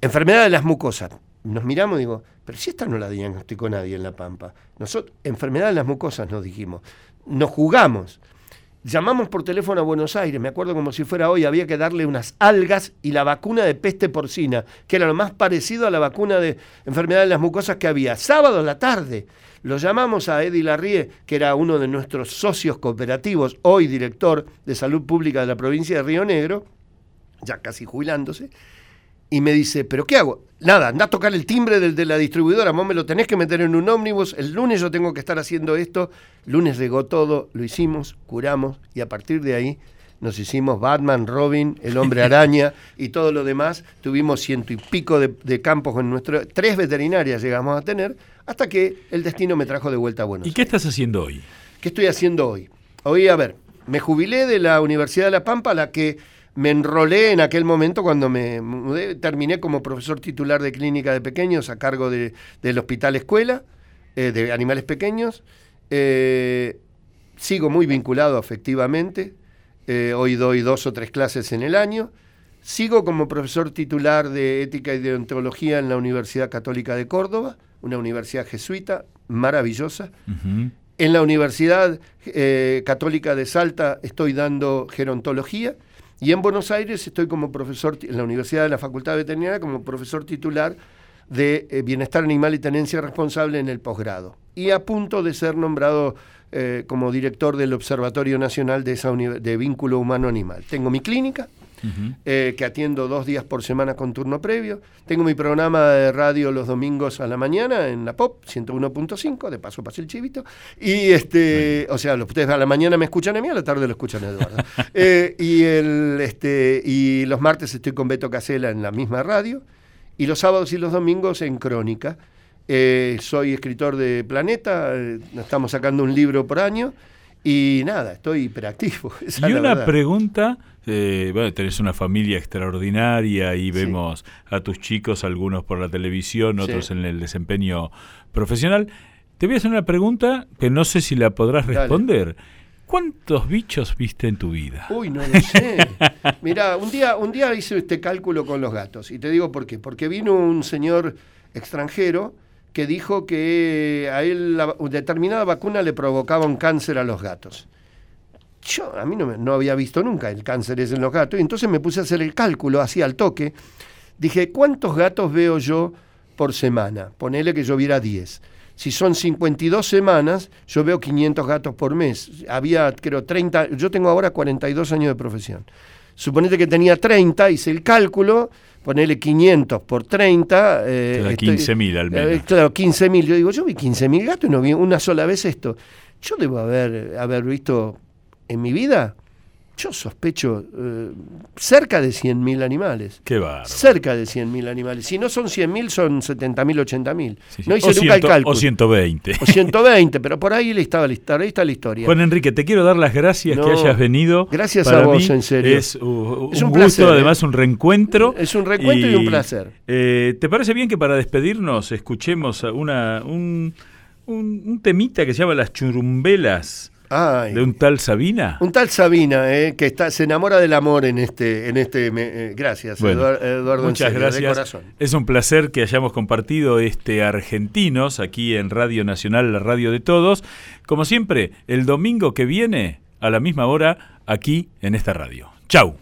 Enfermedad de las mucosas. Nos miramos y digo, pero si esta no la diagnosticó nadie en La Pampa. Nosotros, enfermedad de las mucosas nos dijimos. Nos jugamos. Llamamos por teléfono a Buenos Aires, me acuerdo como si fuera hoy, había que darle unas algas y la vacuna de peste porcina, que era lo más parecido a la vacuna de enfermedad de las mucosas que había. Sábado a la tarde, lo llamamos a Eddie Larrie, que era uno de nuestros socios cooperativos, hoy director de salud pública de la provincia de Río Negro, ya casi jubilándose, y me dice, ¿pero qué hago? Nada, anda a tocar el timbre del de la distribuidora, vos me lo tenés que meter en un ómnibus, el lunes yo tengo que estar haciendo esto, lunes llegó todo, lo hicimos, curamos, y a partir de ahí nos hicimos Batman, Robin, el hombre araña y todo lo demás, tuvimos ciento y pico de, de campos en nuestro, tres veterinarias llegamos a tener, hasta que el destino me trajo de vuelta a Buenos ¿Y Aires. qué estás haciendo hoy? ¿Qué estoy haciendo hoy? Hoy, a ver, me jubilé de la Universidad de La Pampa, a la que me enrolé en aquel momento cuando me mudé. Terminé como profesor titular de clínica de pequeños a cargo de- del Hospital Escuela, eh, de animales pequeños. Eh, sigo muy vinculado afectivamente. Eh, hoy doy dos o tres clases en el año. Sigo como profesor titular de ética y deontología en la Universidad Católica de Córdoba, una universidad jesuita maravillosa. En la Universidad Católica de Salta estoy dando gerontología y en Buenos Aires estoy como profesor, en la Universidad de la Facultad Veterinaria, como profesor titular de eh, Bienestar Animal y Tenencia Responsable en el posgrado. Y a punto de ser nombrado eh, como director del Observatorio Nacional de, esa de Vínculo Humano-Animal. Tengo mi clínica, eh, que atiendo dos días por semana con turno previo. Tengo mi programa de radio los domingos a la mañana en la POP 101.5, de paso pasé el chivito. Y este, o sea, ustedes a la mañana me escuchan a mí, a la tarde lo escuchan a Eduardo. Eh, y, el, este, y los martes estoy con Beto Casela en la misma radio. Y los sábados y los domingos en Crónica. Eh, soy escritor de Planeta, estamos sacando un libro por año. Y nada, estoy hiperactivo. y una pregunta, eh, bueno, tenés una familia extraordinaria y vemos a tus chicos, algunos por la televisión, otros en el desempeño profesional. Te voy a hacer una pregunta que no sé si la podrás responder. ¿Cuántos bichos viste en tu vida? Uy, no lo sé. Mira, un día, un día hice este cálculo con los gatos y te digo por qué. Porque vino un señor extranjero que dijo que a él la determinada vacuna le provocaba un cáncer a los gatos. Yo, a mí no, no había visto nunca el cáncer en los gatos, y entonces me puse a hacer el cálculo así al toque. Dije, ¿cuántos gatos veo yo por semana? Ponele que yo viera 10. Si son 52 semanas, yo veo 500 gatos por mes. Había, creo, 30, yo tengo ahora 42 años de profesión. Suponete que tenía 30, hice el cálculo, ponele 500 por 30. Eh, 15.000 al menos. Eh, claro, 15.000. Yo digo, yo vi 15.000 gatos y no vi una sola vez esto. Yo debo haber, haber visto en mi vida yo sospecho eh, cerca de 100.000 animales. Qué bárbaro. Cerca de 100.000 animales. Si no son 100.000, son 70.000, 80.000. No hice nunca el cálculo. O 120. O 120, pero por ahí estaba. Ahí está la historia. Juan Enrique, te quiero dar las gracias que hayas venido. Gracias a vos, en serio. Es, un, gusto, placer, ¿eh? además un reencuentro. Es un reencuentro y, un placer. Eh, ¿Te parece bien que para despedirnos escuchemos una, un, un, un temita que se llama Las Churumbelas? ¿De un tal Sabina? Un tal Sabina, eh, que está, se enamora del amor en este... En este eh, gracias, Eduardo. Muchas gracias. Es un placer que hayamos compartido este Argentinos aquí en Radio Nacional, la radio de todos. Como siempre, el domingo que viene, a la misma hora, aquí en esta radio. Chau.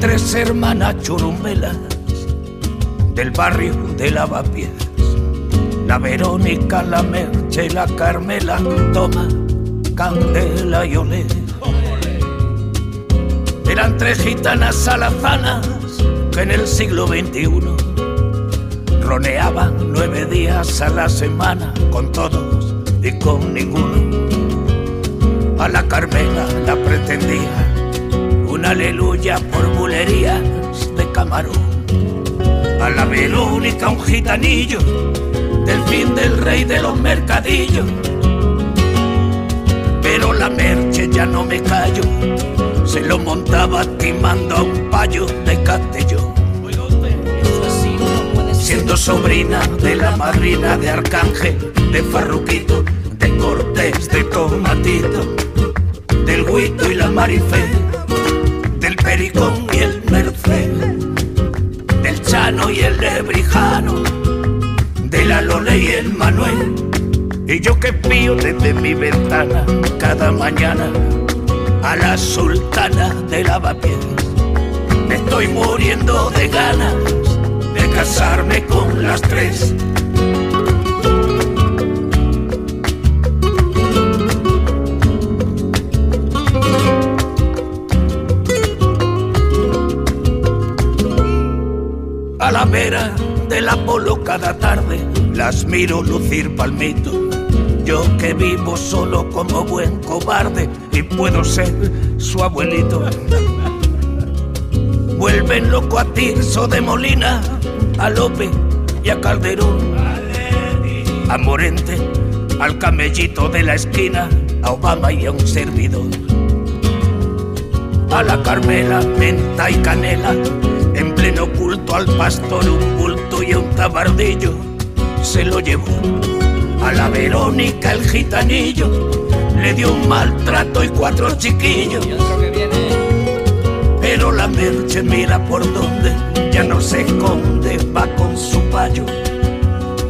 Tres hermanas churumbelas del barrio de Lavapiés. La Verónica, la Merche, la Carmela, toma candela y olé. Eran tres gitanas alazanas que en el siglo XXI roneaban nueve días a la semana con todos y con ninguno. A la Carmela la pretendía aleluya por bulerías de camarón. A la Verónica un gitanillo del fin del rey de los mercadillos. Pero la merche ya no me callo, se lo montaba timando a un payo de Castellón. Siendo sobrina de la madrina de Arcángel, de Farruquito, de Cortés, de Tomatito, del Huito y la Marifé Pericón y el Merced, del Chano y el Lebrijano, de la Lole y el Manuel. Y yo que pío desde mi ventana cada mañana a la sultana de lavapiés. Me estoy muriendo de ganas de casarme con las tres la vera del Apolo cada tarde las miro lucir palmito. Yo que vivo solo como buen cobarde y puedo ser su abuelito. Vuelven loco a Tirso de Molina, a Lope y a Calderón, a Morente, al camellito de la esquina, a Obama y a un servidor. A la Carmela, menta y canela, pleno culto al pastor un bulto y un tabardillo se lo llevó. A la Verónica el gitanillo le dio un maltrato y cuatro chiquillos. Pero la merche mira por donde ya no se esconde, va con su payo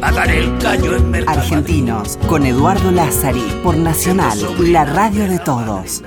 a dar el callo en Mercamadillo. Argentinos con Eduardo Lázari por Nacional, la radio de todos.